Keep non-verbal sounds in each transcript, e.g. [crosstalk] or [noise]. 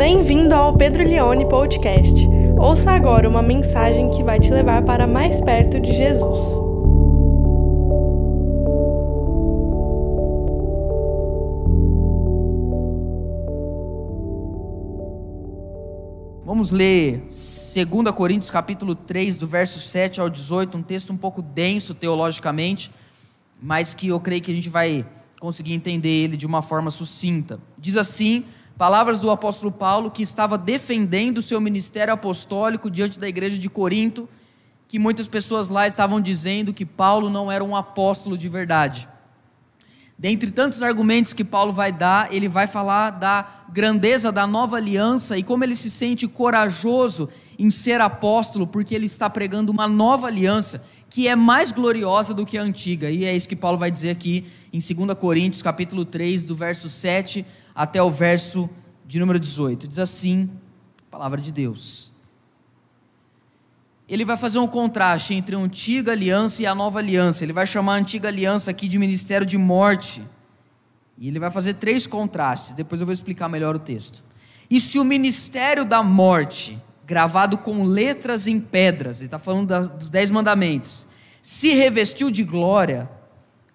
Bem-vindo ao Pedro Leone Podcast. Ouça agora uma mensagem que vai te levar para mais perto de Jesus. Vamos ler 2 Coríntios capítulo 3, do verso 7 ao 18, um texto um pouco denso teologicamente, mas que eu creio que a gente vai conseguir entender ele de uma forma sucinta. Diz assim: palavras do apóstolo Paulo, que estava defendendo o seu ministério apostólico diante da igreja de Corinto, que muitas pessoas lá estavam dizendo que Paulo não era um apóstolo de verdade. Dentre tantos argumentos que Paulo vai dar, ele vai falar da grandeza da nova aliança e como ele se sente corajoso em ser apóstolo, porque ele está pregando uma nova aliança que é mais gloriosa do que a antiga. E é isso que Paulo vai dizer aqui em 2 Coríntios, capítulo 3, do verso 7 até o verso de número 18. Diz assim: a palavra de Deus. Ele vai fazer um contraste entre a antiga aliança e a nova aliança. Ele vai chamar a antiga aliança aqui de ministério de morte. E ele vai fazer três contrastes. Depois eu vou explicar melhor o texto. E se o ministério da morte, gravado com letras em pedras, ele está falando dos dez mandamentos, se revestiu de glória,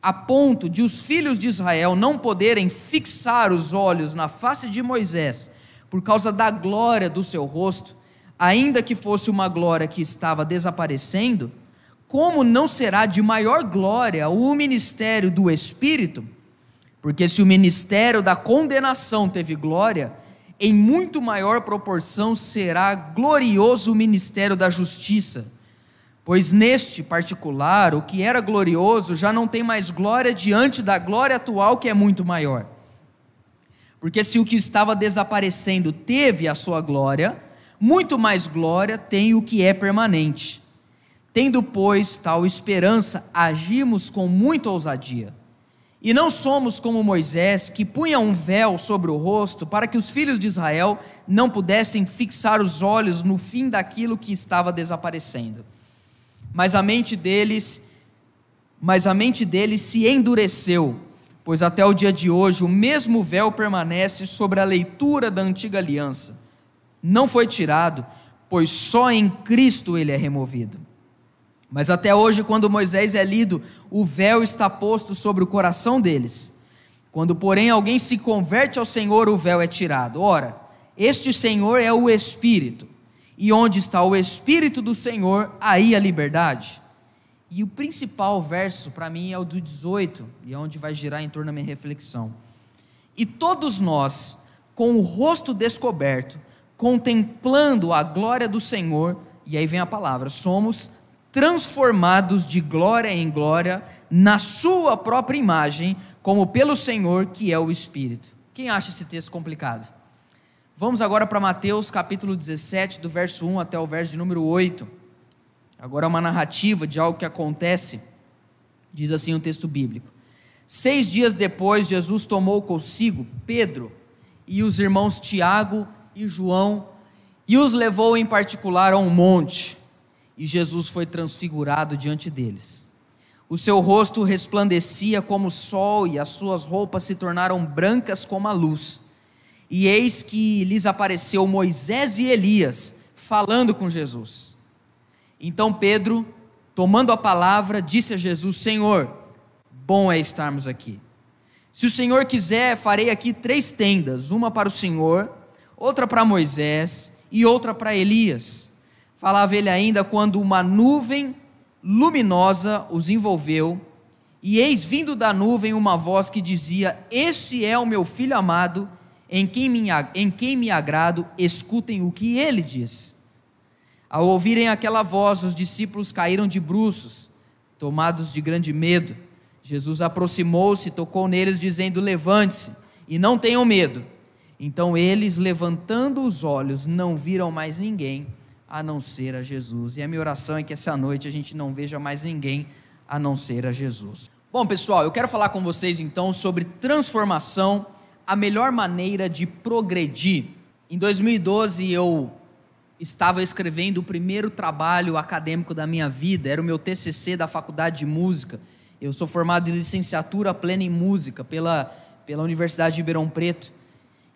a ponto de os filhos de Israel não poderem fixar os olhos na face de Moisés, por causa da glória do seu rosto, ainda que fosse uma glória que estava desaparecendo, como não será de maior glória o ministério do Espírito? Porque se o ministério da condenação teve glória, em muito maior proporção será glorioso o ministério da justiça Pois neste particular, o que era glorioso já não tem mais glória diante da glória atual, que é muito maior. Porque se o que estava desaparecendo teve a sua glória, muito mais glória tem o que é permanente. Tendo, pois, tal esperança, agimos com muita ousadia. E não somos como Moisés, que punha um véu sobre o rosto para que os filhos de Israel não pudessem fixar os olhos no fim daquilo que estava desaparecendo mas a mente deles, mas a mente deles se endureceu, pois até o dia de hoje o mesmo véu permanece sobre a leitura da antiga aliança. Não foi tirado, pois só em Cristo ele é removido. Mas até hoje, quando Moisés é lido, o véu está posto sobre o coração deles. Quando, porém, alguém se converte ao Senhor, o véu é tirado. Ora, este Senhor é o Espírito. E onde está o Espírito do Senhor, aí a liberdade. E o principal verso para mim é o do 18, e é onde vai girar em torno da minha reflexão. E todos nós, com o rosto descoberto, contemplando a glória do Senhor, e aí vem a palavra, somos transformados de glória em glória na Sua própria imagem, como pelo Senhor que é o Espírito. Quem acha esse texto complicado? Vamos agora para Mateus capítulo 17, do verso 1 até o verso de número 8. Agora é uma narrativa de algo que acontece, diz assim o texto bíblico. Seis dias depois, Jesus tomou consigo Pedro e os irmãos Tiago e João e os levou em particular a um monte. E Jesus foi transfigurado diante deles. O seu rosto resplandecia como o sol e as suas roupas se tornaram brancas como a luz. E eis que lhes apareceu Moisés e Elias falando com Jesus. Então Pedro, tomando a palavra, disse a Jesus: Senhor, bom é estarmos aqui. Se o Senhor quiser, farei aqui três tendas: uma para o Senhor, outra para Moisés e outra para Elias. Falava ele ainda quando uma nuvem luminosa os envolveu, e eis vindo da nuvem uma voz que dizia: Este é o meu filho amado em quem, me, em quem me agrado, escutem o que ele diz. Ao ouvirem aquela voz, os discípulos caíram de bruços, tomados de grande medo. Jesus aproximou-se, tocou neles, dizendo: Levante-se e não tenham medo. Então eles, levantando os olhos, não viram mais ninguém a não ser a Jesus. E a minha oração é que essa noite a gente não veja mais ninguém a não ser a Jesus. Bom, pessoal, eu quero falar com vocês então sobre transformação a melhor maneira de progredir. Em 2012 eu estava escrevendo o primeiro trabalho acadêmico da minha vida, era o meu TCC da Faculdade de Música. Eu sou formado em licenciatura plena em música pela, pela Universidade de Ribeirão Preto.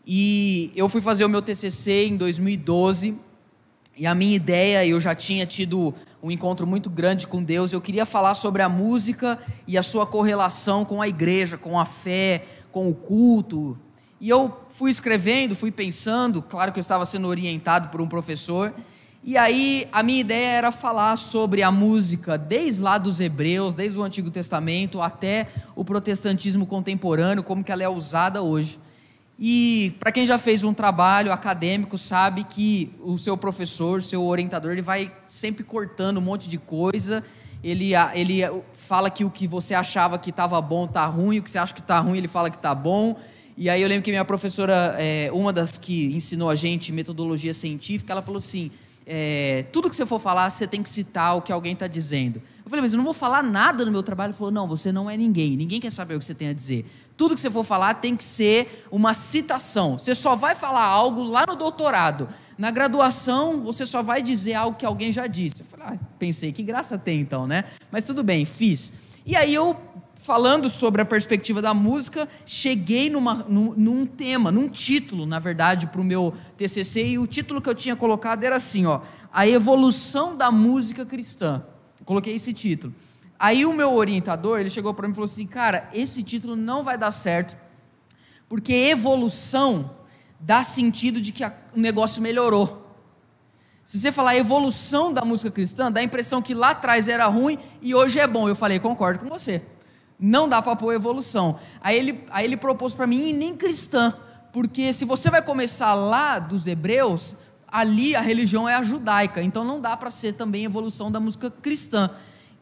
E eu fui fazer o meu TCC em 2012. E a minha ideia, eu já tinha tido um encontro muito grande com Deus. Eu queria falar sobre a música e a sua correlação com a igreja, com a fé, com o culto. E eu fui escrevendo, fui pensando, claro que eu estava sendo orientado por um professor. E aí a minha ideia era falar sobre a música desde lá dos hebreus, desde o Antigo Testamento até o protestantismo contemporâneo, como que ela é usada hoje. E para quem já fez um trabalho acadêmico sabe que o seu professor, seu orientador, ele vai sempre cortando um monte de coisa. Ele, ele fala que o que você achava que estava bom está ruim, o que você acha que está ruim ele fala que está bom. E aí eu lembro que minha professora, é, uma das que ensinou a gente metodologia científica, ela falou assim: é, tudo que você for falar, você tem que citar o que alguém está dizendo. Eu falei, mas eu não vou falar nada no meu trabalho. Ele falou, não, você não é ninguém, ninguém quer saber o que você tem a dizer. Tudo que você for falar tem que ser uma citação. Você só vai falar algo lá no doutorado. Na graduação, você só vai dizer algo que alguém já disse. Eu falei, ah, pensei, que graça tem então, né? Mas tudo bem, fiz. E aí eu falando sobre a perspectiva da música, cheguei numa, num, num tema, num título, na verdade, para o meu TCC, e o título que eu tinha colocado era assim, ó, a evolução da música cristã. Eu coloquei esse título. Aí o meu orientador, ele chegou para mim e falou assim, cara, esse título não vai dar certo, porque evolução dá sentido de que a, o negócio melhorou. Se você falar evolução da música cristã, dá a impressão que lá atrás era ruim e hoje é bom. Eu falei, concordo com você. Não dá para pôr evolução. Aí ele, aí ele propôs para mim, e nem cristã, porque se você vai começar lá dos hebreus, ali a religião é a judaica, então não dá para ser também evolução da música cristã.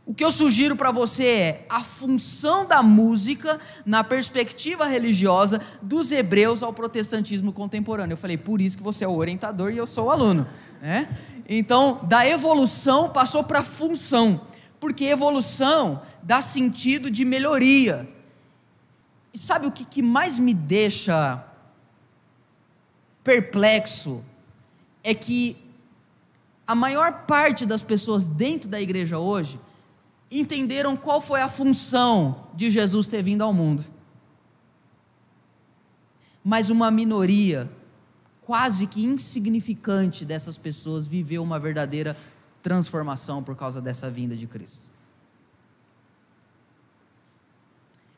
O que eu sugiro para você é a função da música na perspectiva religiosa dos hebreus ao protestantismo contemporâneo. Eu falei, por isso que você é o orientador e eu sou o aluno. Né? Então, da evolução passou para função porque evolução dá sentido de melhoria. E sabe o que, que mais me deixa perplexo? É que a maior parte das pessoas dentro da igreja hoje entenderam qual foi a função de Jesus ter vindo ao mundo. Mas uma minoria, quase que insignificante dessas pessoas, viveu uma verdadeira transformação por causa dessa vinda de Cristo.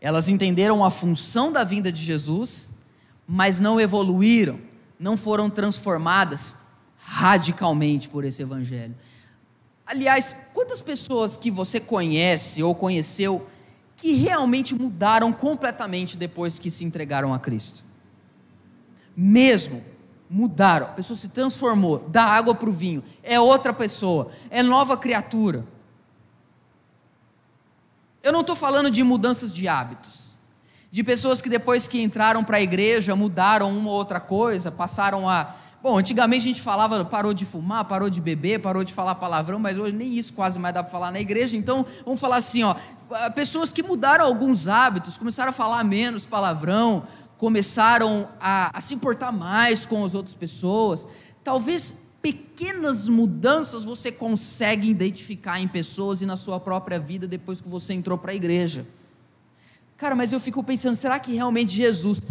Elas entenderam a função da vinda de Jesus, mas não evoluíram, não foram transformadas radicalmente por esse evangelho. Aliás, quantas pessoas que você conhece ou conheceu que realmente mudaram completamente depois que se entregaram a Cristo? Mesmo mudaram, a pessoa se transformou, da água para o vinho, é outra pessoa, é nova criatura. Eu não estou falando de mudanças de hábitos, de pessoas que depois que entraram para a igreja mudaram uma ou outra coisa, passaram a. Bom, antigamente a gente falava, parou de fumar, parou de beber, parou de falar palavrão, mas hoje nem isso quase mais dá para falar na igreja. Então, vamos falar assim, ó, pessoas que mudaram alguns hábitos, começaram a falar menos palavrão, começaram a, a se importar mais com as outras pessoas. Talvez pequenas mudanças você consegue identificar em pessoas e na sua própria vida depois que você entrou para a igreja. Cara, mas eu fico pensando, será que realmente Jesus,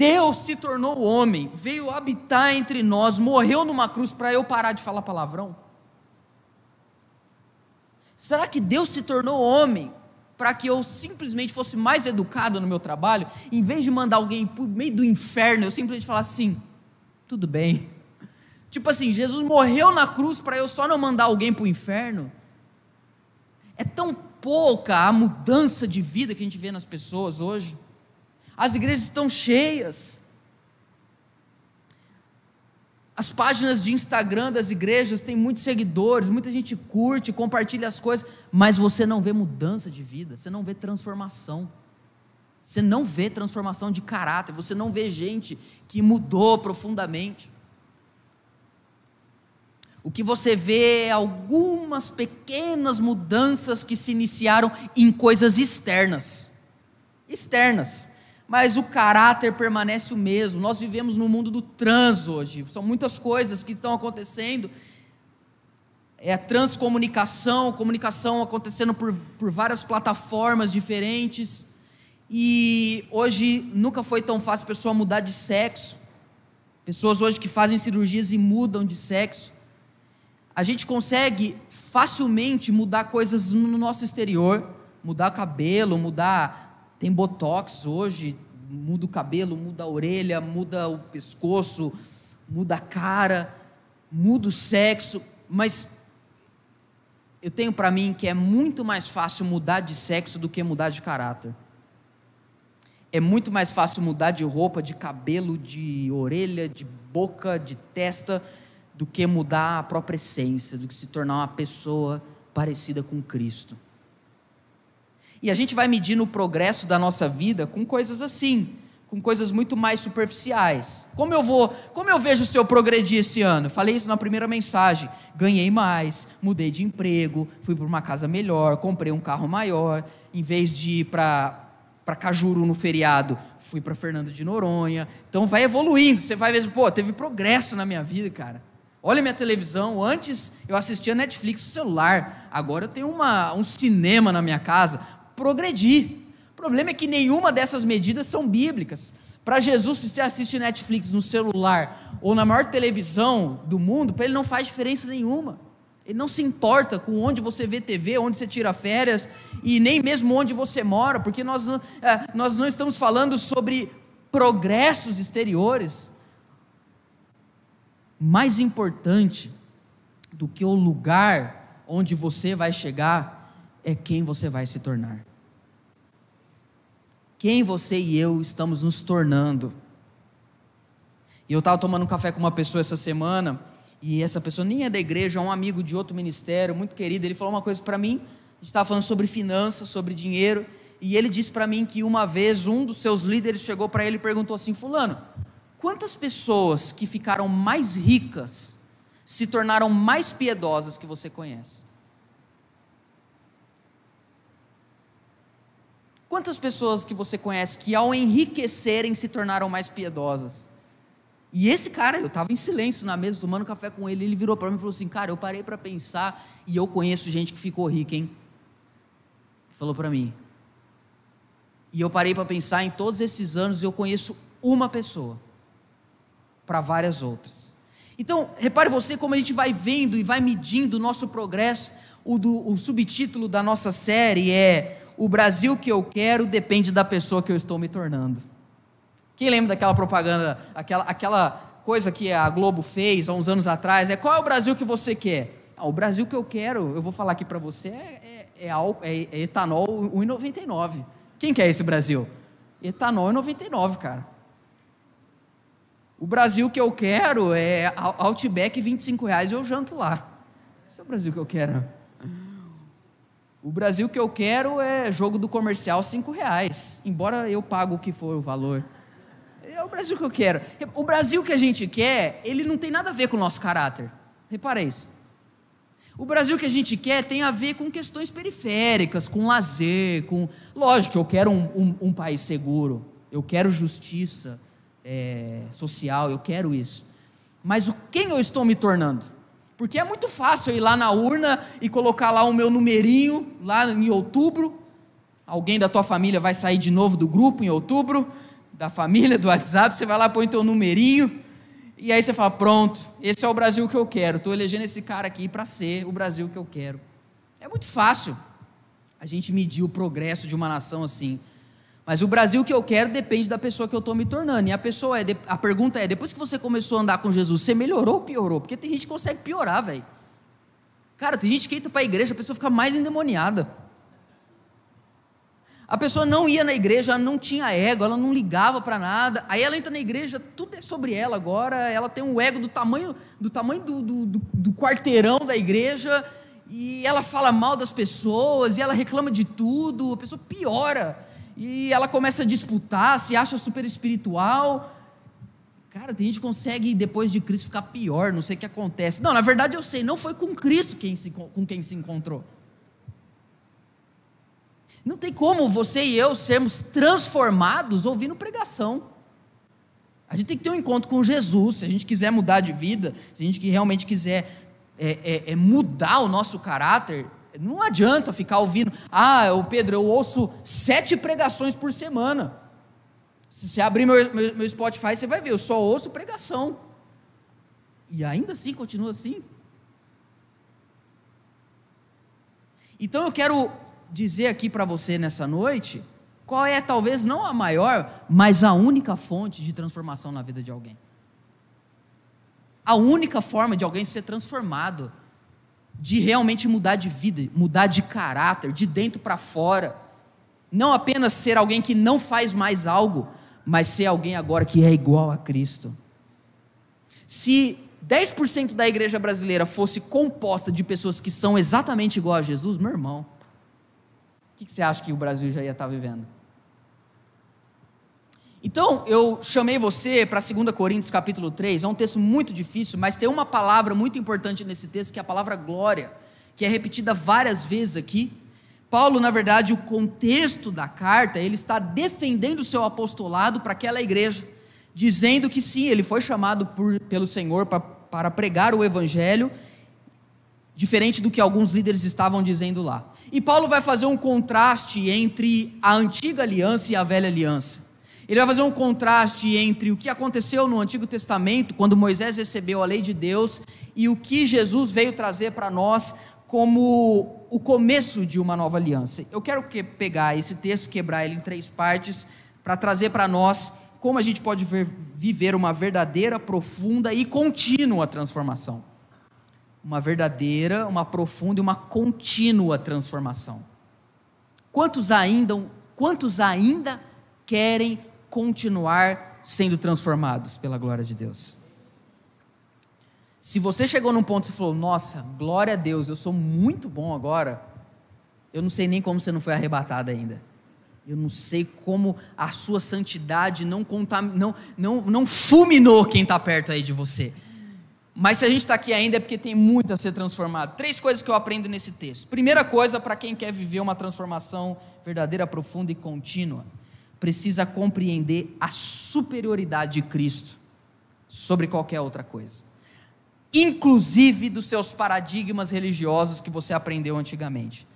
Deus se tornou homem, veio habitar entre nós, morreu numa cruz para eu parar de falar palavrão? Será que Deus se tornou homem para que eu simplesmente fosse mais educado no meu trabalho, em vez de mandar alguém para o meio do inferno, eu simplesmente falar assim: tudo bem. Tipo assim, Jesus morreu na cruz para eu só não mandar alguém para o inferno. É tão pouca a mudança de vida que a gente vê nas pessoas hoje. As igrejas estão cheias. As páginas de Instagram das igrejas têm muitos seguidores, muita gente curte, compartilha as coisas, mas você não vê mudança de vida, você não vê transformação. Você não vê transformação de caráter, você não vê gente que mudou profundamente. O que você vê é algumas pequenas mudanças que se iniciaram em coisas externas. Externas mas o caráter permanece o mesmo. Nós vivemos no mundo do trans hoje, são muitas coisas que estão acontecendo. É a transcomunicação, comunicação acontecendo por, por várias plataformas diferentes. E hoje nunca foi tão fácil a pessoa mudar de sexo. Pessoas hoje que fazem cirurgias e mudam de sexo. A gente consegue facilmente mudar coisas no nosso exterior, mudar cabelo, mudar. Tem botox hoje, muda o cabelo, muda a orelha, muda o pescoço, muda a cara, muda o sexo, mas eu tenho para mim que é muito mais fácil mudar de sexo do que mudar de caráter. É muito mais fácil mudar de roupa, de cabelo, de orelha, de boca, de testa, do que mudar a própria essência, do que se tornar uma pessoa parecida com Cristo. E a gente vai medindo o progresso da nossa vida com coisas assim com coisas muito mais superficiais. Como eu vou, como eu vejo o seu progredir esse ano? Falei isso na primeira mensagem. Ganhei mais, mudei de emprego, fui para uma casa melhor, comprei um carro maior, em vez de ir para para Cajuru no feriado, fui para Fernando de Noronha. Então vai evoluindo, você vai ver, pô, teve progresso na minha vida, cara. Olha minha televisão, antes eu assistia Netflix no celular, agora eu tenho uma, um cinema na minha casa. Progredi. O problema é que nenhuma dessas medidas são bíblicas. Para Jesus, se você assiste Netflix no celular ou na maior televisão do mundo, para ele não faz diferença nenhuma. Ele não se importa com onde você vê TV, onde você tira férias e nem mesmo onde você mora, porque nós, é, nós não estamos falando sobre progressos exteriores. Mais importante do que o lugar onde você vai chegar é quem você vai se tornar quem você e eu estamos nos tornando. E eu estava tomando um café com uma pessoa essa semana, e essa pessoa nem é da igreja, é um amigo de outro ministério, muito querido. Ele falou uma coisa para mim, a gente estava falando sobre finanças, sobre dinheiro, e ele disse para mim que uma vez um dos seus líderes chegou para ele e perguntou assim: Fulano, quantas pessoas que ficaram mais ricas se tornaram mais piedosas que você conhece? Quantas pessoas que você conhece que ao enriquecerem se tornaram mais piedosas? E esse cara, eu estava em silêncio na mesa tomando café com ele, ele virou para mim e falou assim: Cara, eu parei para pensar e eu conheço gente que ficou rica, hein? Falou para mim. E eu parei para pensar em todos esses anos eu conheço uma pessoa para várias outras. Então, repare você como a gente vai vendo e vai medindo o nosso progresso. O, do, o subtítulo da nossa série é o Brasil que eu quero depende da pessoa que eu estou me tornando. Quem lembra daquela propaganda, aquela, aquela coisa que a Globo fez há uns anos atrás? É qual é o Brasil que você quer? Ah, o Brasil que eu quero, eu vou falar aqui para você, é, é, é, é, é etanol 1,99. Quem quer esse Brasil? Etanol 1,99, cara. O Brasil que eu quero é Outback 25 reais eu janto lá. Esse é o Brasil que eu quero. O Brasil que eu quero é jogo do comercial cinco reais, embora eu pago o que for o valor. É o Brasil que eu quero. O Brasil que a gente quer, ele não tem nada a ver com o nosso caráter. Repara isso. O Brasil que a gente quer tem a ver com questões periféricas, com lazer, com. Lógico, eu quero um, um, um país seguro, eu quero justiça é, social, eu quero isso. Mas o quem eu estou me tornando? Porque é muito fácil eu ir lá na urna e colocar lá o meu numerinho, lá em outubro. Alguém da tua família vai sair de novo do grupo em outubro, da família, do WhatsApp, você vai lá, põe teu numerinho, e aí você fala: pronto, esse é o Brasil que eu quero. Estou elegendo esse cara aqui para ser o Brasil que eu quero. É muito fácil a gente medir o progresso de uma nação assim. Mas o Brasil que eu quero depende da pessoa que eu estou me tornando. E a pessoa é, a pergunta é: depois que você começou a andar com Jesus, você melhorou ou piorou? Porque tem gente que consegue piorar, velho. Cara, tem gente que entra para a igreja, a pessoa fica mais endemoniada. A pessoa não ia na igreja, ela não tinha ego, ela não ligava para nada. Aí ela entra na igreja, tudo é sobre ela agora. Ela tem um ego do tamanho do tamanho do, do, do, do quarteirão da igreja e ela fala mal das pessoas e ela reclama de tudo. A pessoa piora e ela começa a disputar, se acha super espiritual. Cara, tem gente que consegue, depois de Cristo, ficar pior, não sei o que acontece. Não, na verdade eu sei, não foi com Cristo quem se, com quem se encontrou. Não tem como você e eu sermos transformados ouvindo pregação. A gente tem que ter um encontro com Jesus, se a gente quiser mudar de vida, se a gente realmente quiser é, é, é mudar o nosso caráter, não adianta ficar ouvindo, ah, o Pedro, eu ouço sete pregações por semana. Se você abrir meu, meu, meu Spotify, você vai ver, eu só ouço pregação. E ainda assim continua assim. Então eu quero dizer aqui para você nessa noite qual é talvez não a maior, mas a única fonte de transformação na vida de alguém. A única forma de alguém ser transformado, de realmente mudar de vida, mudar de caráter, de dentro para fora. Não apenas ser alguém que não faz mais algo, mas ser alguém agora que é igual a Cristo. Se 10% da igreja brasileira fosse composta de pessoas que são exatamente igual a Jesus, meu irmão, o que você acha que o Brasil já ia estar vivendo? Então, eu chamei você para 2 Coríntios capítulo 3, é um texto muito difícil, mas tem uma palavra muito importante nesse texto, que é a palavra glória, que é repetida várias vezes aqui. Paulo, na verdade, o contexto da carta, ele está defendendo o seu apostolado para aquela igreja, dizendo que sim, ele foi chamado por, pelo Senhor para, para pregar o evangelho, diferente do que alguns líderes estavam dizendo lá. E Paulo vai fazer um contraste entre a antiga aliança e a velha aliança. Ele vai fazer um contraste entre o que aconteceu no Antigo Testamento, quando Moisés recebeu a lei de Deus, e o que Jesus veio trazer para nós como o começo de uma nova aliança. Eu quero que pegar esse texto, quebrar ele em três partes, para trazer para nós como a gente pode ver, viver uma verdadeira, profunda e contínua transformação. Uma verdadeira, uma profunda e uma contínua transformação. Quantos ainda, quantos ainda querem continuar sendo transformados pela glória de Deus. Se você chegou num ponto e falou, nossa, glória a Deus, eu sou muito bom agora, eu não sei nem como você não foi arrebatado ainda. Eu não sei como a sua santidade não, contam, não, não, não fulminou quem está perto aí de você. Mas se a gente está aqui ainda é porque tem muito a ser transformado. Três coisas que eu aprendo nesse texto. Primeira coisa, para quem quer viver uma transformação verdadeira, profunda e contínua precisa compreender a superioridade de Cristo sobre qualquer outra coisa, inclusive dos seus paradigmas religiosos que você aprendeu antigamente.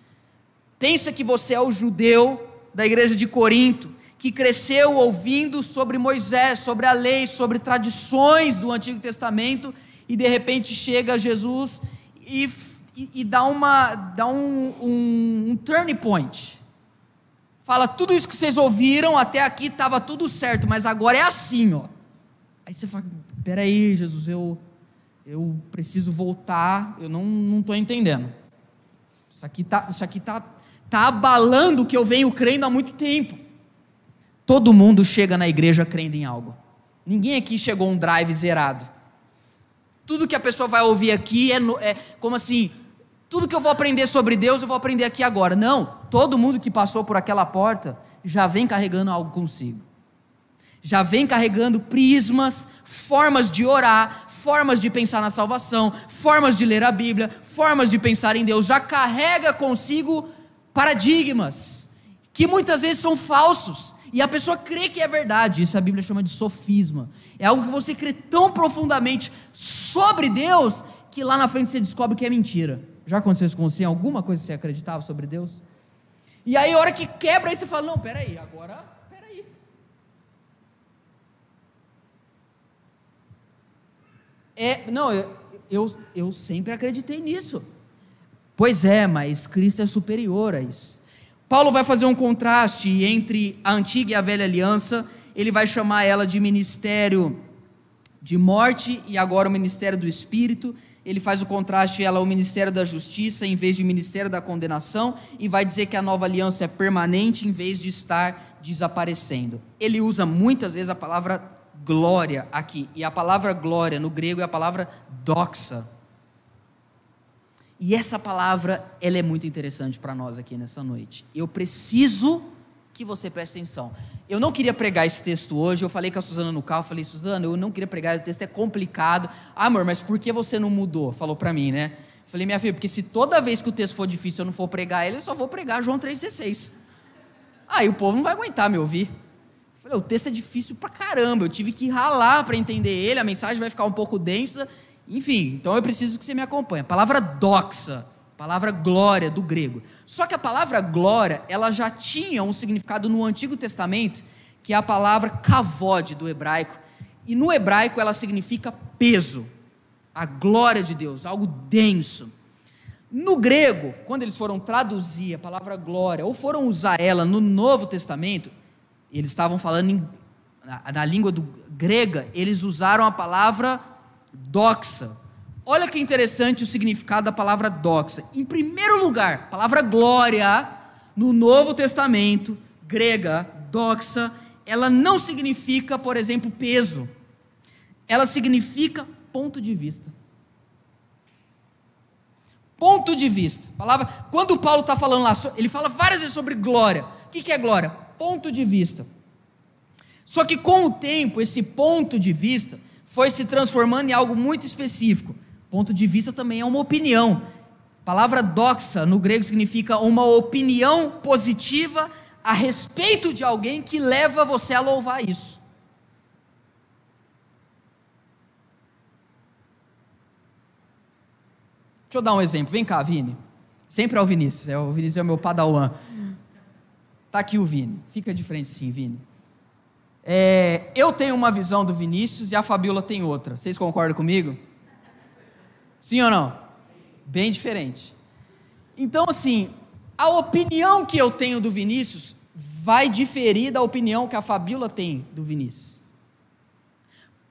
Pensa que você é o judeu da igreja de Corinto, que cresceu ouvindo sobre Moisés, sobre a lei, sobre tradições do Antigo Testamento, e de repente chega Jesus e, e, e dá, uma, dá um, um, um turning point fala tudo isso que vocês ouviram até aqui estava tudo certo, mas agora é assim, ó. Aí você fala, peraí, Jesus, eu eu preciso voltar, eu não estou entendendo. Isso aqui tá isso aqui tá tá abalando o que eu venho crendo há muito tempo. Todo mundo chega na igreja crendo em algo. Ninguém aqui chegou um drive zerado. Tudo que a pessoa vai ouvir aqui é, é como assim, tudo que eu vou aprender sobre Deus, eu vou aprender aqui agora. Não, todo mundo que passou por aquela porta já vem carregando algo consigo. Já vem carregando prismas, formas de orar, formas de pensar na salvação, formas de ler a Bíblia, formas de pensar em Deus. Já carrega consigo paradigmas que muitas vezes são falsos. E a pessoa crê que é verdade. Isso a Bíblia chama de sofisma. É algo que você crê tão profundamente sobre Deus que lá na frente você descobre que é mentira. Já aconteceu isso com você? Alguma coisa que você acreditava sobre Deus? E aí, a hora que quebra, aí você fala: Não, peraí, agora, peraí. É, não, eu, eu, eu sempre acreditei nisso. Pois é, mas Cristo é superior a isso. Paulo vai fazer um contraste entre a antiga e a velha aliança. Ele vai chamar ela de ministério de morte e agora o ministério do Espírito ele faz o contraste ela ao ministério da justiça em vez de ministério da condenação e vai dizer que a nova aliança é permanente em vez de estar desaparecendo. Ele usa muitas vezes a palavra glória aqui, e a palavra glória no grego é a palavra doxa. E essa palavra, ela é muito interessante para nós aqui nessa noite. Eu preciso que você preste atenção. Eu não queria pregar esse texto hoje, eu falei com a Suzana no carro, falei, Suzana, eu não queria pregar esse texto, é complicado. Ah, amor, mas por que você não mudou? Falou para mim, né? Falei, minha filha, porque se toda vez que o texto for difícil eu não for pregar ele, eu só vou pregar João 3,16. Aí o povo não vai aguentar me ouvir. Falei, o texto é difícil pra caramba, eu tive que ralar para entender ele, a mensagem vai ficar um pouco densa. Enfim, então eu preciso que você me acompanhe. A palavra doxa Palavra glória do grego. Só que a palavra glória, ela já tinha um significado no Antigo Testamento que é a palavra kavod do hebraico. E no hebraico ela significa peso, a glória de Deus, algo denso. No grego, quando eles foram traduzir a palavra glória, ou foram usar ela no Novo Testamento, eles estavam falando em, na, na língua do, grega, eles usaram a palavra doxa. Olha que interessante o significado da palavra doxa. Em primeiro lugar, a palavra glória, no Novo Testamento, grega, doxa, ela não significa, por exemplo, peso. Ela significa ponto de vista. Ponto de vista. Palavra, quando Paulo está falando lá, ele fala várias vezes sobre glória. O que é glória? Ponto de vista. Só que com o tempo, esse ponto de vista foi se transformando em algo muito específico. Ponto de vista também é uma opinião. A palavra doxa no grego significa uma opinião positiva a respeito de alguém que leva você a louvar isso. Deixa eu dar um exemplo. Vem cá, Vini. Sempre é o Vinícius. É o Vinícius é o meu padawan. Tá aqui o Vini. Fica de frente sim, Vini. É, eu tenho uma visão do Vinícius e a Fabiola tem outra. Vocês concordam comigo? Sim ou não? Bem diferente. Então, assim, a opinião que eu tenho do Vinícius vai diferir da opinião que a Fabíola tem do Vinícius.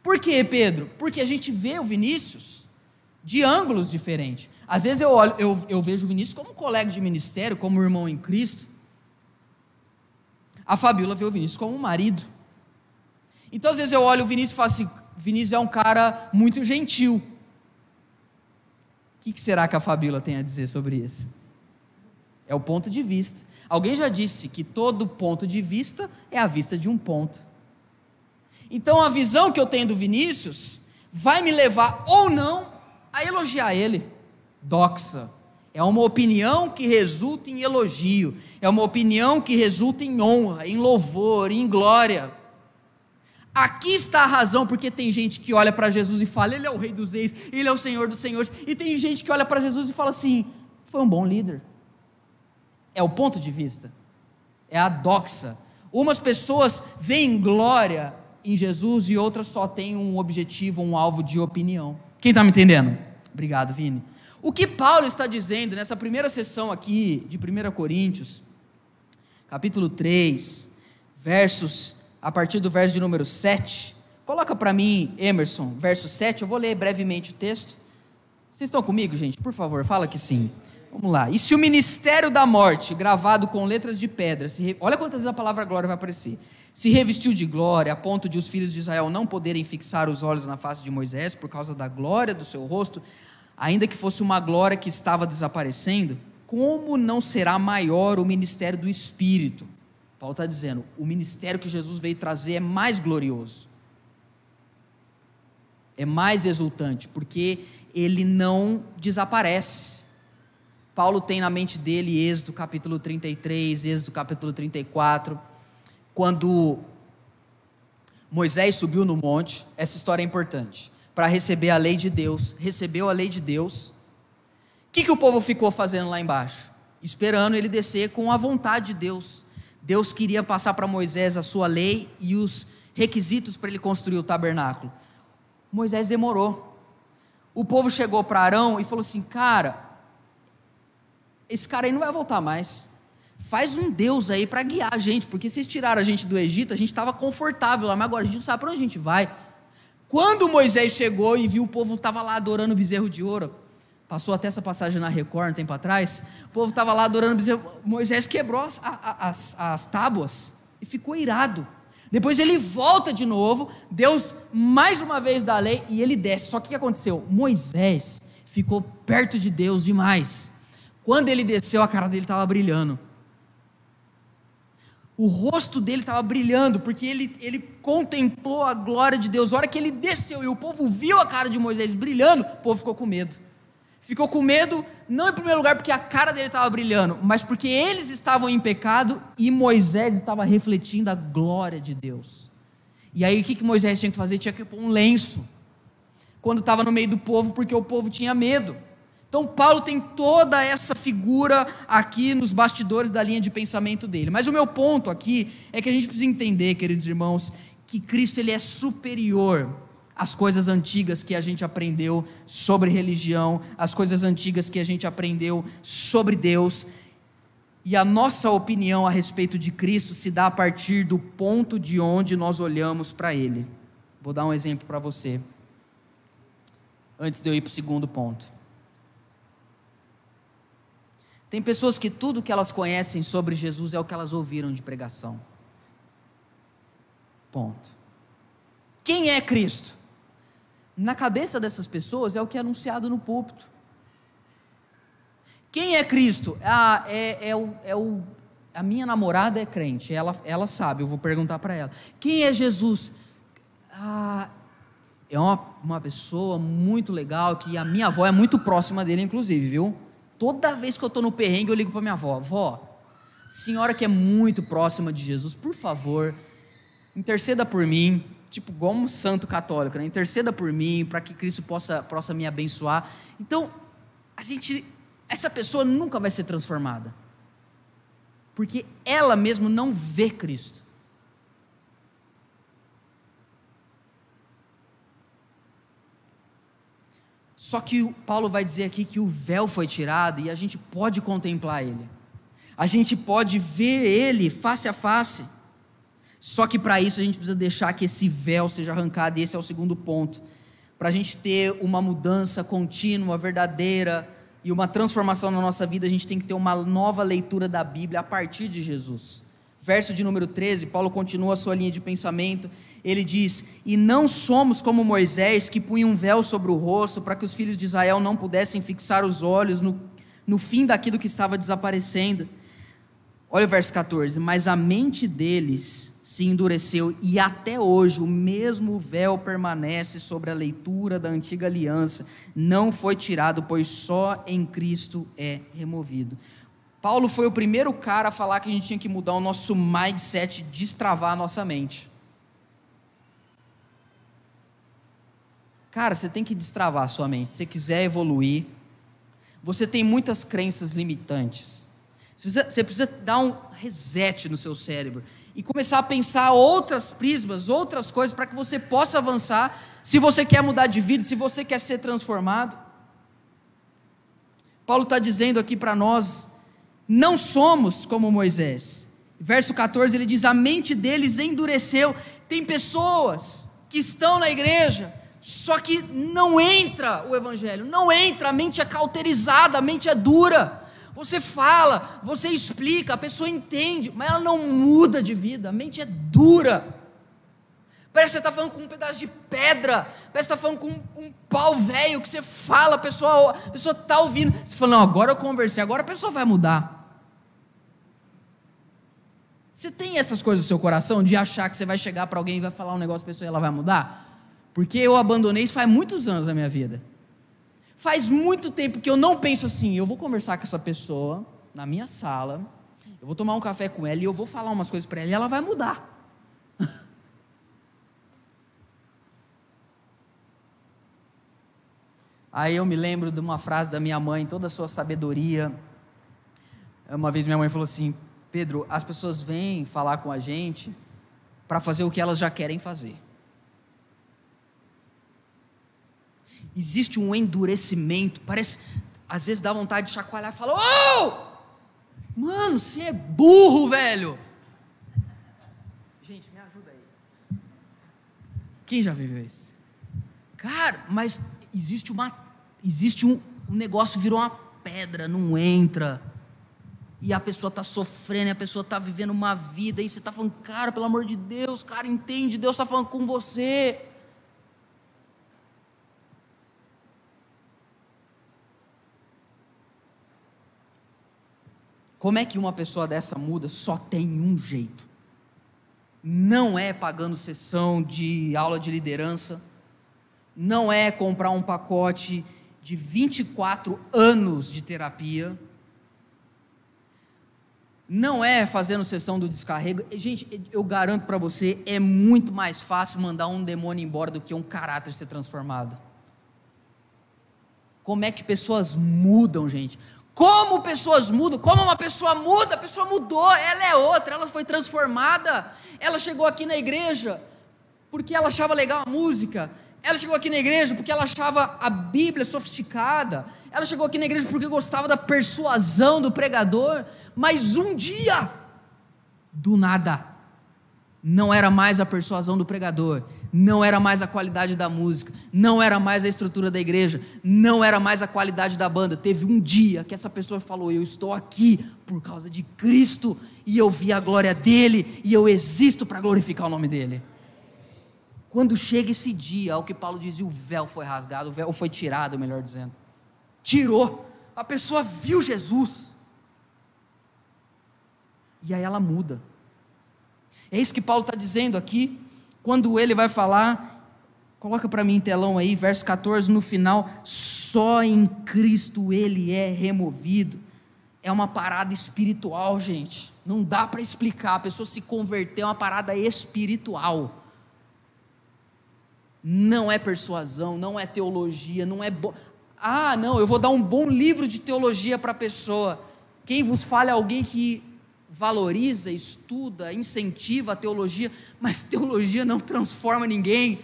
Por quê, Pedro? Porque a gente vê o Vinícius de ângulos diferentes. Às vezes eu, olho, eu, eu vejo o Vinícius como colega de ministério, como irmão em Cristo. A Fabíola vê o Vinícius como um marido. Então, às vezes eu olho o Vinícius e falo assim: Vinícius é um cara muito gentil. O que, que será que a Fabíola tem a dizer sobre isso? É o ponto de vista. Alguém já disse que todo ponto de vista é a vista de um ponto. Então a visão que eu tenho do Vinícius vai me levar ou não a elogiar ele. Doxa. É uma opinião que resulta em elogio. É uma opinião que resulta em honra, em louvor, em glória. Aqui está a razão, porque tem gente que olha para Jesus e fala, Ele é o Rei dos Reis, Ele é o Senhor dos Senhores, e tem gente que olha para Jesus e fala assim: foi um bom líder é o ponto de vista, é a doxa. Umas pessoas veem glória em Jesus e outras só têm um objetivo, um alvo de opinião. Quem está me entendendo? Obrigado, Vini. O que Paulo está dizendo nessa primeira sessão aqui de 1 Coríntios, capítulo 3, versos, a partir do verso de número 7. Coloca para mim, Emerson, verso 7, eu vou ler brevemente o texto. Vocês estão comigo, gente? Por favor, fala que sim. Vamos lá. E se o ministério da morte, gravado com letras de pedra, re... olha quantas vezes a palavra glória vai aparecer, se revestiu de glória, a ponto de os filhos de Israel não poderem fixar os olhos na face de Moisés por causa da glória do seu rosto, ainda que fosse uma glória que estava desaparecendo, como não será maior o ministério do Espírito? Paulo está dizendo: o ministério que Jesus veio trazer é mais glorioso, é mais exultante, porque ele não desaparece. Paulo tem na mente dele Êxodo capítulo 33, Êxodo capítulo 34, quando Moisés subiu no monte, essa história é importante, para receber a lei de Deus, recebeu a lei de Deus. O que, que o povo ficou fazendo lá embaixo? Esperando ele descer com a vontade de Deus. Deus queria passar para Moisés a sua lei e os requisitos para ele construir o tabernáculo. Moisés demorou. O povo chegou para Arão e falou assim: Cara, esse cara aí não vai voltar mais. Faz um Deus aí para guiar a gente, porque vocês tiraram a gente do Egito, a gente estava confortável lá, mas agora a gente não sabe para onde a gente vai. Quando Moisés chegou e viu o povo estava lá adorando o bezerro de ouro, passou até essa passagem na Record um tempo atrás, o povo estava lá adorando Moisés quebrou as, as, as tábuas e ficou irado. Depois ele volta de novo, Deus mais uma vez dá a lei e ele desce. Só que o que aconteceu? Moisés ficou perto de Deus demais. Quando ele desceu, a cara dele estava brilhando. O rosto dele estava brilhando, porque ele, ele contemplou a glória de Deus. A hora que ele desceu e o povo viu a cara de Moisés brilhando, o povo ficou com medo. Ficou com medo, não em primeiro lugar porque a cara dele estava brilhando, mas porque eles estavam em pecado e Moisés estava refletindo a glória de Deus. E aí o que, que Moisés tinha que fazer? Tinha que pôr um lenço. Quando estava no meio do povo, porque o povo tinha medo Então, Paulo tem toda essa figura aqui nos bastidores da linha de pensamento dele. Mas o meu ponto aqui é que a gente precisa entender, queridos irmãos, que Cristo ele é superior às coisas antigas que a gente aprendeu sobre religião, às coisas antigas que a gente aprendeu sobre Deus. E a nossa opinião a respeito de Cristo se dá a partir do ponto de onde nós olhamos para Ele. Vou dar um exemplo para você, antes de eu ir para o segundo ponto. Tem pessoas que tudo que elas conhecem sobre Jesus é o que elas ouviram de pregação. Ponto. Quem é Cristo? Na cabeça dessas pessoas é o que é anunciado no púlpito. Quem é Cristo? Ah, é, é, o, é o, a minha namorada é crente, ela, ela sabe, eu vou perguntar para ela. Quem é Jesus? Ah, é uma, uma pessoa muito legal, que a minha avó é muito próxima dele, inclusive, viu? Toda vez que eu estou no perrengue, eu ligo para minha avó: Vó, senhora que é muito próxima de Jesus, por favor, interceda por mim. Tipo, igual um santo católico, né? Interceda por mim, para que Cristo possa, possa me abençoar. Então, a gente, essa pessoa nunca vai ser transformada. Porque ela mesmo não vê Cristo. Só que Paulo vai dizer aqui que o véu foi tirado e a gente pode contemplar ele. A gente pode ver ele face a face. Só que para isso a gente precisa deixar que esse véu seja arrancado, e esse é o segundo ponto. Para a gente ter uma mudança contínua, verdadeira e uma transformação na nossa vida, a gente tem que ter uma nova leitura da Bíblia a partir de Jesus. Verso de número 13, Paulo continua a sua linha de pensamento ele diz: E não somos como Moisés, que punha um véu sobre o rosto, para que os filhos de Israel não pudessem fixar os olhos no, no fim daquilo que estava desaparecendo. Olha o verso 14: Mas a mente deles se endureceu, e até hoje o mesmo véu permanece sobre a leitura da antiga aliança, não foi tirado, pois só em Cristo é removido. Paulo foi o primeiro cara a falar que a gente tinha que mudar o nosso mindset, destravar a nossa mente. Cara, você tem que destravar a sua mente. Se você quiser evoluir, você tem muitas crenças limitantes. Você precisa, você precisa dar um reset no seu cérebro e começar a pensar outras prismas, outras coisas, para que você possa avançar. Se você quer mudar de vida, se você quer ser transformado. Paulo está dizendo aqui para nós: não somos como Moisés. Verso 14 ele diz: a mente deles endureceu. Tem pessoas que estão na igreja, só que não entra o evangelho, não entra, a mente é cauterizada, a mente é dura. Você fala, você explica, a pessoa entende, mas ela não muda de vida, a mente é dura. Parece que você está falando com um pedaço de pedra, parece que está falando com um, um pau velho que você fala, a pessoa pessoa está ouvindo. Você fala, não, agora eu conversei, agora a pessoa vai mudar. Você tem essas coisas no seu coração de achar que você vai chegar para alguém e vai falar um negócio, a pessoa e ela vai mudar? Porque eu abandonei isso faz muitos anos na minha vida. Faz muito tempo que eu não penso assim, eu vou conversar com essa pessoa na minha sala, eu vou tomar um café com ela e eu vou falar umas coisas para ela e ela vai mudar. [laughs] Aí eu me lembro de uma frase da minha mãe, toda a sua sabedoria. Uma vez minha mãe falou assim: Pedro, as pessoas vêm falar com a gente para fazer o que elas já querem fazer. Existe um endurecimento, parece, às vezes dá vontade de chacoalhar e falar: Oh! Mano, você é burro, velho. Gente, me ajuda aí. Quem já viveu isso? Cara, mas existe uma. Existe um. Um negócio virou uma pedra, não entra. E a pessoa está sofrendo, a pessoa está vivendo uma vida, e você está falando, cara, pelo amor de Deus, cara, entende, Deus está falando com você. Como é que uma pessoa dessa muda? Só tem um jeito. Não é pagando sessão de aula de liderança, não é comprar um pacote de 24 anos de terapia, não é fazendo sessão do descarrego. Gente, eu garanto para você, é muito mais fácil mandar um demônio embora do que um caráter ser transformado. Como é que pessoas mudam, gente? Como pessoas mudam? Como uma pessoa muda? A pessoa mudou, ela é outra, ela foi transformada. Ela chegou aqui na igreja porque ela achava legal a música. Ela chegou aqui na igreja porque ela achava a Bíblia sofisticada. Ela chegou aqui na igreja porque gostava da persuasão do pregador. Mas um dia, do nada, não era mais a persuasão do pregador, não era mais a qualidade da música, não era mais a estrutura da igreja, não era mais a qualidade da banda. Teve um dia que essa pessoa falou: Eu estou aqui por causa de Cristo, e eu vi a glória dele, e eu existo para glorificar o nome dele. Quando chega esse dia, o que Paulo dizia, o véu foi rasgado, o véu foi tirado, melhor dizendo. Tirou. A pessoa viu Jesus. E aí ela muda. É isso que Paulo está dizendo aqui quando ele vai falar, coloca para mim em telão aí, verso 14, no final, só em Cristo ele é removido. É uma parada espiritual, gente. Não dá para explicar. A pessoa se converter é uma parada espiritual. Não é persuasão, não é teologia, não é. Bo... Ah, não, eu vou dar um bom livro de teologia para a pessoa. Quem vos fala é alguém que valoriza, estuda, incentiva a teologia, mas teologia não transforma ninguém.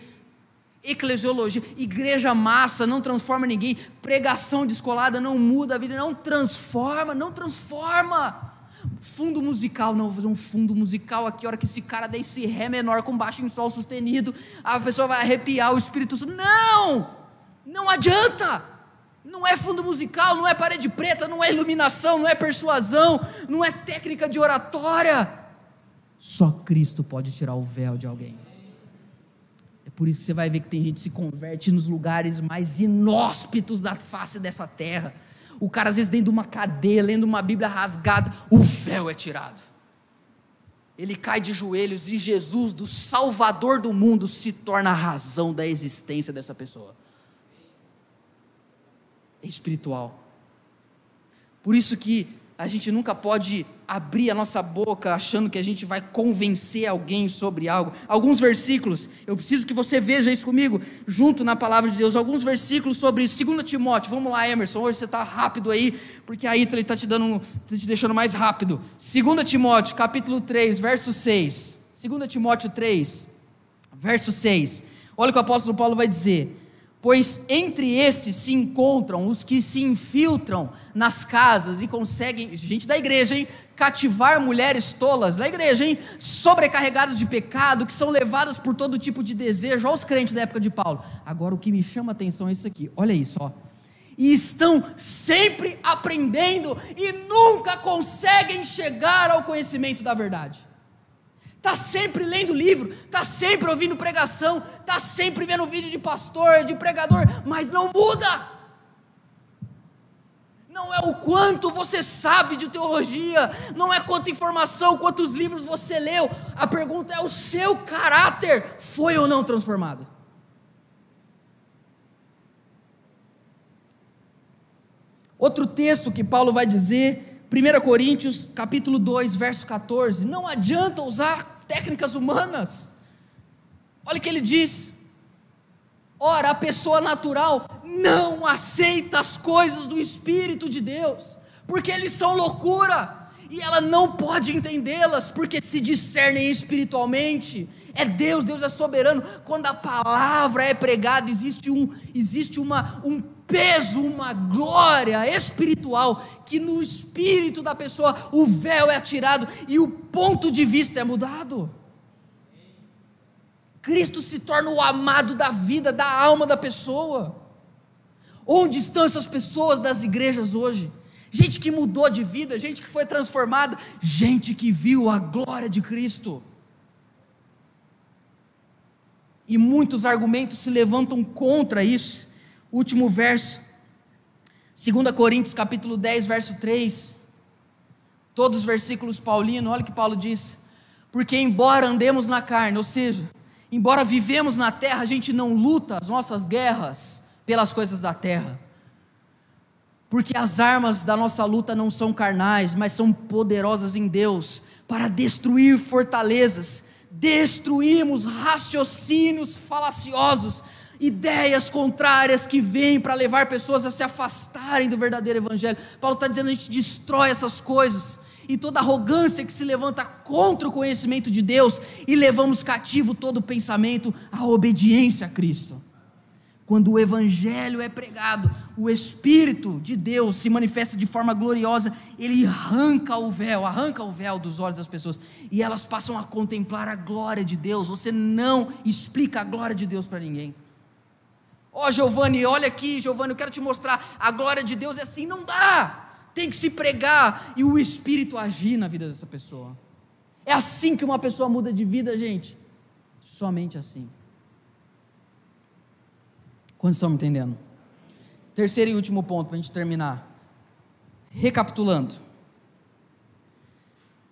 Eclesiologia, igreja massa não transforma ninguém, pregação descolada não muda a vida, não transforma, não transforma. Fundo musical, não, vou fazer um fundo musical aqui, a hora que esse cara der esse ré menor com baixo em sol sustenido, a pessoa vai arrepiar o Espírito Santo. Não! Não adianta! Não é fundo musical, não é parede preta, não é iluminação, não é persuasão, não é técnica de oratória. Só Cristo pode tirar o véu de alguém. É por isso que você vai ver que tem gente que se converte nos lugares mais inóspitos da face dessa terra. O cara, às vezes, dentro de uma cadeia, lendo uma Bíblia rasgada, o véu é tirado. Ele cai de joelhos e Jesus, do Salvador do mundo, se torna a razão da existência dessa pessoa espiritual. Por isso que a gente nunca pode abrir a nossa boca achando que a gente vai convencer alguém sobre algo. Alguns versículos, eu preciso que você veja isso comigo, junto na palavra de Deus. Alguns versículos sobre 2 Timóteo. Vamos lá, Emerson, hoje você está rápido aí, porque a Ita está te, dando, tá te deixando mais rápido. 2 Timóteo, capítulo 3, verso 6. 2 Timóteo 3, verso 6. Olha o que o apóstolo Paulo vai dizer. Pois entre esses se encontram os que se infiltram nas casas e conseguem, gente da igreja, hein, cativar mulheres tolas da igreja, hein, sobrecarregadas de pecado, que são levadas por todo tipo de desejo, aos crentes da época de Paulo. Agora o que me chama a atenção é isso aqui, olha isso, ó. E estão sempre aprendendo e nunca conseguem chegar ao conhecimento da verdade está sempre lendo livro, está sempre ouvindo pregação, está sempre vendo vídeo de pastor, de pregador, mas não muda. Não é o quanto você sabe de teologia, não é quanta informação, quantos livros você leu. A pergunta é: o seu caráter foi ou não transformado? Outro texto que Paulo vai dizer 1 Coríntios, capítulo 2, verso 14, não adianta usar técnicas humanas. Olha o que ele diz. Ora, a pessoa natural não aceita as coisas do Espírito de Deus, porque eles são loucura, e ela não pode entendê-las, porque se discernem espiritualmente. É Deus, Deus é soberano. Quando a palavra é pregada, existe um, existe uma, um peso, uma glória espiritual, que no espírito da pessoa o véu é atirado e o ponto de vista é mudado. Cristo se torna o amado da vida, da alma da pessoa. Onde estão essas pessoas das igrejas hoje? Gente que mudou de vida, gente que foi transformada, gente que viu a glória de Cristo. E muitos argumentos se levantam contra isso. Último verso. 2 Coríntios capítulo 10, verso 3. Todos os versículos paulinos, olha o que Paulo diz. Porque embora andemos na carne, ou seja, embora vivemos na terra, a gente não luta as nossas guerras pelas coisas da terra. Porque as armas da nossa luta não são carnais, mas são poderosas em Deus para destruir fortalezas. Destruímos raciocínios falaciosos ideias contrárias que vêm para levar pessoas a se afastarem do verdadeiro evangelho. Paulo está dizendo: a gente destrói essas coisas e toda arrogância que se levanta contra o conhecimento de Deus e levamos cativo todo pensamento à obediência a Cristo. Quando o Evangelho é pregado, o Espírito de Deus se manifesta de forma gloriosa, ele arranca o véu, arranca o véu dos olhos das pessoas e elas passam a contemplar a glória de Deus. Você não explica a glória de Deus para ninguém. Ó oh, Giovanni, olha aqui, Giovanni, eu quero te mostrar, a glória de Deus é assim, não dá. Tem que se pregar e o Espírito agir na vida dessa pessoa. É assim que uma pessoa muda de vida, gente. Somente assim. Quando estão entendendo? Terceiro e último ponto para a gente terminar. Recapitulando.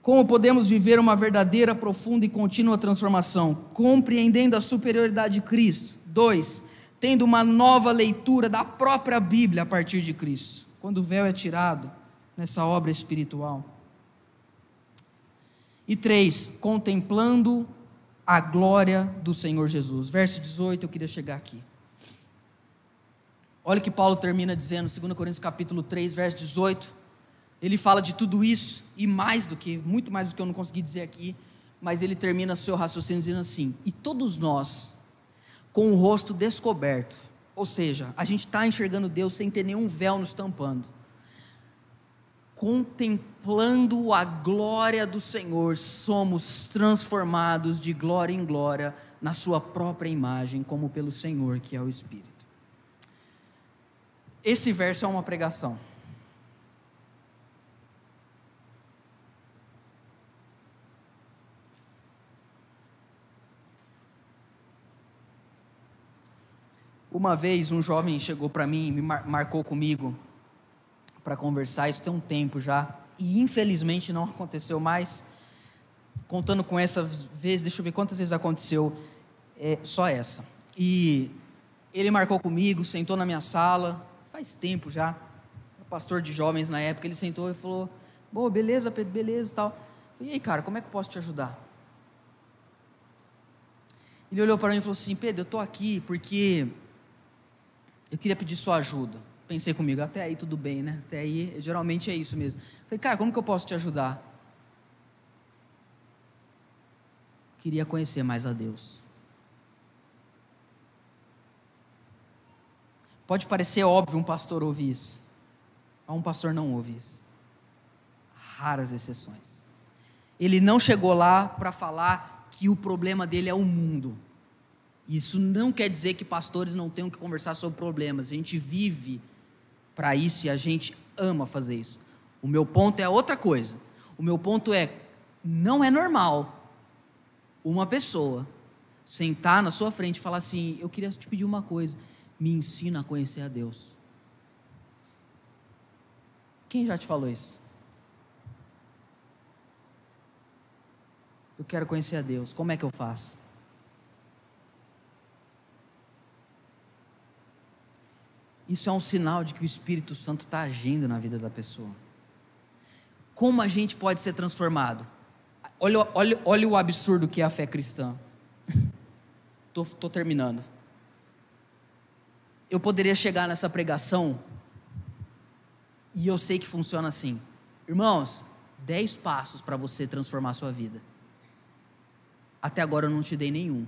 Como podemos viver uma verdadeira, profunda e contínua transformação? Compreendendo a superioridade de Cristo. Dois, tendo uma nova leitura da própria Bíblia a partir de Cristo. Quando o véu é tirado nessa obra espiritual. E três, contemplando a glória do Senhor Jesus. Verso 18, eu queria chegar aqui. Olha o que Paulo termina dizendo, 2 Coríntios capítulo 3, verso 18. Ele fala de tudo isso e mais do que, muito mais do que eu não consegui dizer aqui, mas ele termina seu raciocínio dizendo assim: E todos nós, com o rosto descoberto, ou seja, a gente está enxergando Deus sem ter nenhum véu nos tampando, contemplando a glória do Senhor, somos transformados de glória em glória na Sua própria imagem, como pelo Senhor que é o Espírito. Esse verso é uma pregação. Uma vez um jovem chegou para mim, me mar marcou comigo para conversar, isso tem um tempo já, e infelizmente não [laughs] aconteceu mais. Contando com essa vez, deixa eu ver quantas vezes aconteceu, é, só essa. E ele marcou comigo, sentou na minha sala, faz tempo já, pastor de jovens na época, ele sentou e falou: Boa, beleza, Pedro, beleza e tal. Falei, e aí, cara, como é que eu posso te ajudar? Ele olhou para mim e falou assim: Pedro, eu estou aqui porque eu queria pedir sua ajuda. Pensei comigo, até aí tudo bem, né? Até aí, geralmente é isso mesmo. Falei, cara, como que eu posso te ajudar? Queria conhecer mais a Deus. Pode parecer óbvio um pastor ouvir isso, mas um pastor não ouve isso. Raras exceções. Ele não chegou lá para falar que o problema dele é o mundo. Isso não quer dizer que pastores não tenham que conversar sobre problemas. A gente vive para isso e a gente ama fazer isso. O meu ponto é outra coisa. O meu ponto é: não é normal uma pessoa sentar na sua frente e falar assim: Eu queria te pedir uma coisa me ensina a conhecer a Deus. Quem já te falou isso? Eu quero conhecer a Deus. Como é que eu faço? Isso é um sinal de que o Espírito Santo está agindo na vida da pessoa. Como a gente pode ser transformado? Olha, olha, olha o absurdo que é a fé cristã. [laughs] Estou terminando eu poderia chegar nessa pregação e eu sei que funciona assim. Irmãos, dez passos para você transformar a sua vida. Até agora eu não te dei nenhum.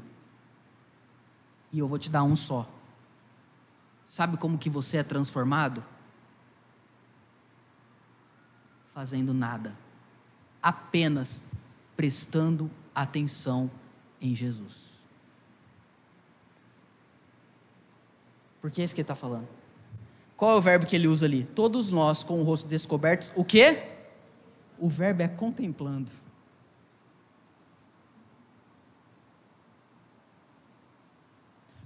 E eu vou te dar um só. Sabe como que você é transformado? Fazendo nada. Apenas prestando atenção em Jesus. Porque é isso que ele está falando. Qual é o verbo que ele usa ali? Todos nós com o rosto descoberto, o quê? O verbo é contemplando.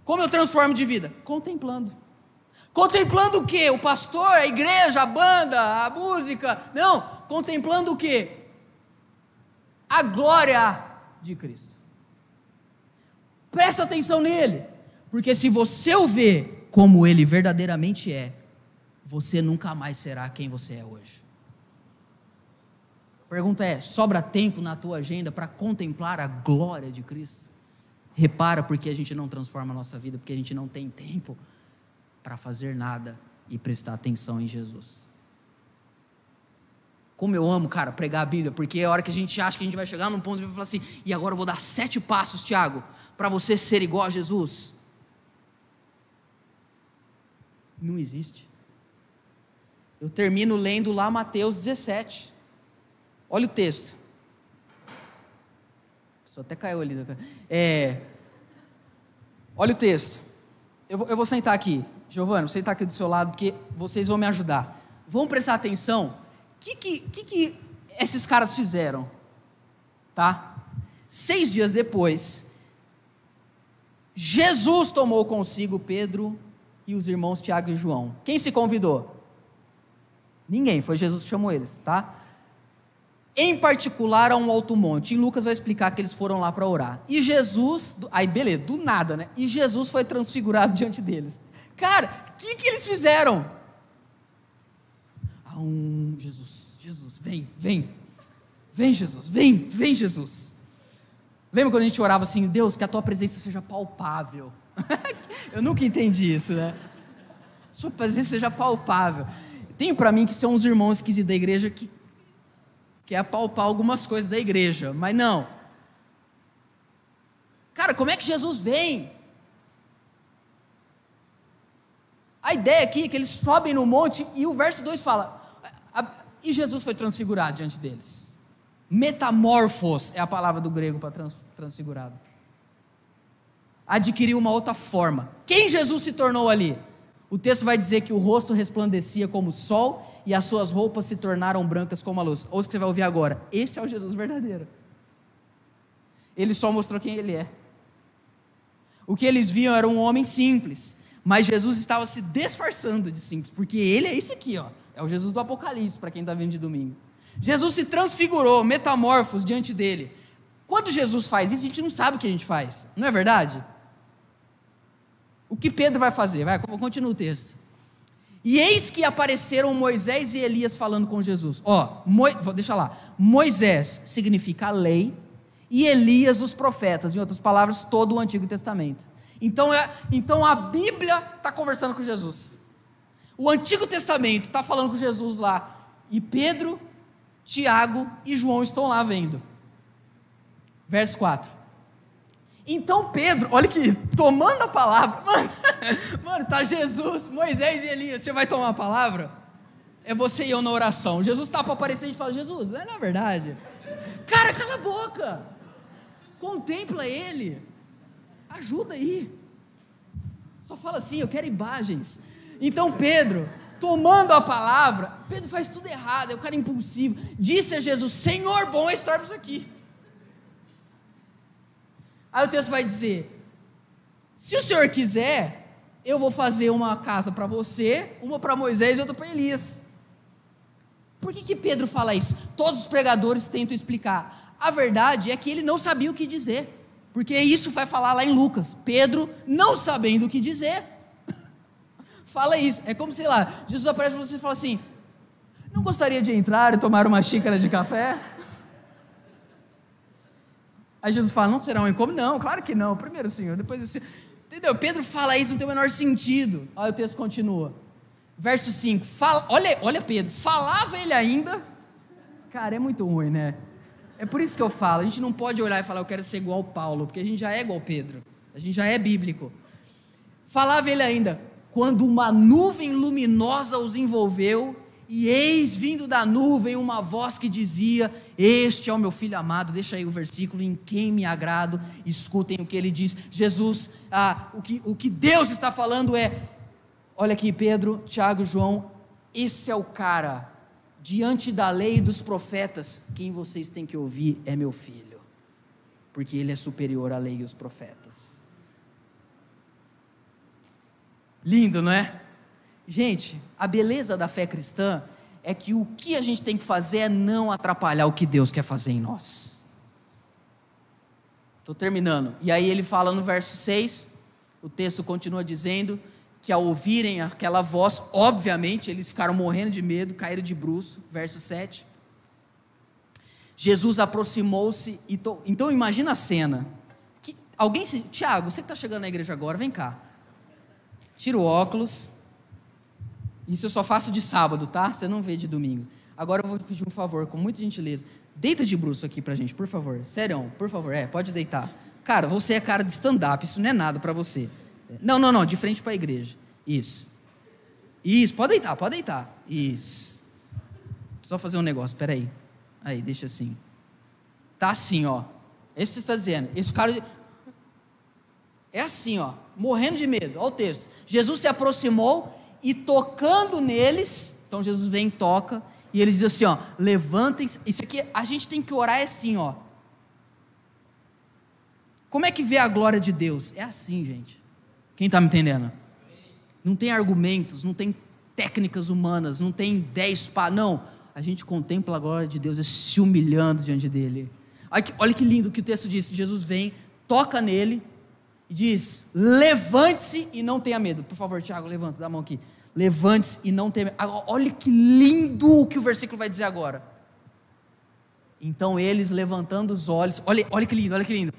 Como eu transformo de vida? Contemplando. Contemplando o quê? O pastor, a igreja, a banda, a música? Não, contemplando o quê? A glória de Cristo. Presta atenção nele, porque se você o vê como ele verdadeiramente é, você nunca mais será quem você é hoje. A pergunta é: sobra tempo na tua agenda para contemplar a glória de Cristo? Repara porque a gente não transforma a nossa vida, porque a gente não tem tempo para fazer nada e prestar atenção em Jesus. Como eu amo, cara, pregar a Bíblia, porque é a hora que a gente acha que a gente vai chegar num ponto e vai falar assim: e agora eu vou dar sete passos, Tiago, para você ser igual a Jesus. Não existe. Eu termino lendo lá Mateus 17. Olha o texto. Só até caiu ali. Né? É, olha o texto. Eu vou sentar aqui. Giovanni, vou sentar aqui do seu lado, porque vocês vão me ajudar. Vamos prestar atenção. O que, que, que, que esses caras fizeram? Tá? Seis dias depois, Jesus tomou consigo Pedro e os irmãos Tiago e João. Quem se convidou? Ninguém, foi Jesus que chamou eles, tá? Em particular a um alto monte. E Lucas vai explicar que eles foram lá para orar. E Jesus, aí beleza, do nada, né? E Jesus foi transfigurado [laughs] diante deles. Cara, o que, que eles fizeram? Ah, um Jesus, Jesus, vem, vem. Vem, Jesus, vem, vem, Jesus. Lembra quando a gente orava assim, Deus, que a tua presença seja palpável. [laughs] Eu nunca entendi isso, né? Sua presença seja palpável. Tem para mim que são uns irmãos esquisitos da igreja que quer apalpar algumas coisas da igreja, mas não. Cara, como é que Jesus vem? A ideia aqui é que eles sobem no monte e o verso 2 fala: e Jesus foi transfigurado diante deles. Metamorfos é a palavra do grego para trans, transfigurado. Adquiriu uma outra forma. Quem Jesus se tornou ali? O texto vai dizer que o rosto resplandecia como o sol e as suas roupas se tornaram brancas como a luz. Ouça o que você vai ouvir agora. Esse é o Jesus verdadeiro. Ele só mostrou quem ele é. O que eles viam era um homem simples, mas Jesus estava se disfarçando de simples, porque ele é isso aqui, ó. É o Jesus do Apocalipse, para quem está vendo de domingo. Jesus se transfigurou, metamorfos diante dele. Quando Jesus faz isso, a gente não sabe o que a gente faz, não é verdade? O que Pedro vai fazer? Vai, continua o texto. E eis que apareceram Moisés e Elias falando com Jesus. Ó, Mo, deixa lá. Moisés significa a lei e Elias os profetas, em outras palavras, todo o Antigo Testamento. Então, é, então a Bíblia está conversando com Jesus. O Antigo Testamento está falando com Jesus lá. E Pedro, Tiago e João estão lá vendo. Verso 4. Então Pedro, olha aqui, tomando a palavra, [laughs] mano, mano, tá Jesus, Moisés e Elias, você vai tomar a palavra? É você e eu na oração. Jesus está para aparecer e fala, Jesus, não é verdade. Cara, cala a boca. Contempla ele. Ajuda aí. Só fala assim, eu quero imagens. Então Pedro, tomando a palavra, Pedro faz tudo errado, é o cara impulsivo. Disse a Jesus: Senhor, bom é estarmos aqui. Aí o texto vai dizer: se o senhor quiser, eu vou fazer uma casa para você, uma para Moisés e outra para Elias. Por que, que Pedro fala isso? Todos os pregadores tentam explicar. A verdade é que ele não sabia o que dizer. Porque isso vai falar lá em Lucas. Pedro, não sabendo o que dizer, [laughs] fala isso. É como, sei lá, Jesus aparece para você e fala assim: Não gostaria de entrar e tomar uma xícara de café? Aí Jesus fala: não será um incômodo? Não, claro que não. Primeiro Senhor, depois o Senhor. Entendeu? Pedro fala isso, não tem o menor sentido. Aí o texto continua. Verso 5. Fala, olha, olha Pedro, falava ele ainda. Cara, é muito ruim, né? É por isso que eu falo, a gente não pode olhar e falar, eu quero ser igual ao Paulo, porque a gente já é igual ao Pedro. A gente já é bíblico. Falava ele ainda, quando uma nuvem luminosa os envolveu e eis vindo da nuvem uma voz que dizia: Este é o meu filho amado. Deixa aí o versículo em quem me agrado. Escutem o que ele diz. Jesus, ah, o, que, o que Deus está falando é: Olha aqui, Pedro, Tiago, João. Esse é o cara, diante da lei e dos profetas, quem vocês têm que ouvir é meu filho, porque ele é superior à lei e os profetas. Lindo, não é? Gente, a beleza da fé cristã é que o que a gente tem que fazer é não atrapalhar o que Deus quer fazer em nós. Estou terminando. E aí ele fala no verso 6, o texto continua dizendo que ao ouvirem aquela voz, obviamente, eles ficaram morrendo de medo, caíram de bruço. Verso 7. Jesus aproximou-se e. To... Então imagina a cena. Que, Alguém se. Tiago, você que está chegando na igreja agora, vem cá. Tira o óculos. Isso eu só faço de sábado, tá? Você não vê de domingo. Agora eu vou pedir um favor, com muita gentileza. Deita de bruxo aqui pra gente, por favor. Sério, por favor. É, pode deitar. Cara, você é cara de stand-up, isso não é nada para você. Não, não, não, de frente para a igreja. Isso. Isso, pode deitar, pode deitar. Isso. Só fazer um negócio, peraí. Aí, deixa assim. Tá assim, ó. É isso que você está dizendo. Esse cara. É assim, ó. Morrendo de medo. Olha o texto. Jesus se aproximou e tocando neles. Então Jesus vem e toca. E ele diz assim, ó. Levantem-se. Isso aqui, a gente tem que orar assim, ó. Como é que vê a glória de Deus? É assim, gente. Quem está me entendendo? Não tem argumentos, não tem técnicas humanas, não tem dez pá. Não. A gente contempla a glória de Deus se humilhando diante dele. Olha que, olha que lindo que o texto diz. Jesus vem, toca nele e diz: Levante-se e não tenha medo. Por favor, Tiago, levanta, dá a mão aqui. Levante-se e não tenha medo. Olha que lindo o que o versículo vai dizer agora. Então eles levantando os olhos, olha, olha que lindo, olha que lindo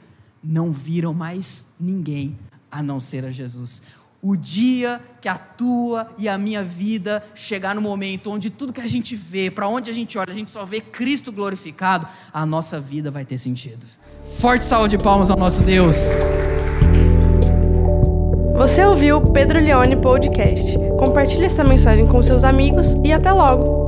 não viram mais ninguém a não ser a Jesus. O dia que a tua e a minha vida chegar no momento onde tudo que a gente vê, para onde a gente olha, a gente só vê Cristo glorificado, a nossa vida vai ter sentido. Forte salva de palmas ao nosso Deus. Você ouviu o Pedro Leone Podcast. Compartilhe essa mensagem com seus amigos e até logo.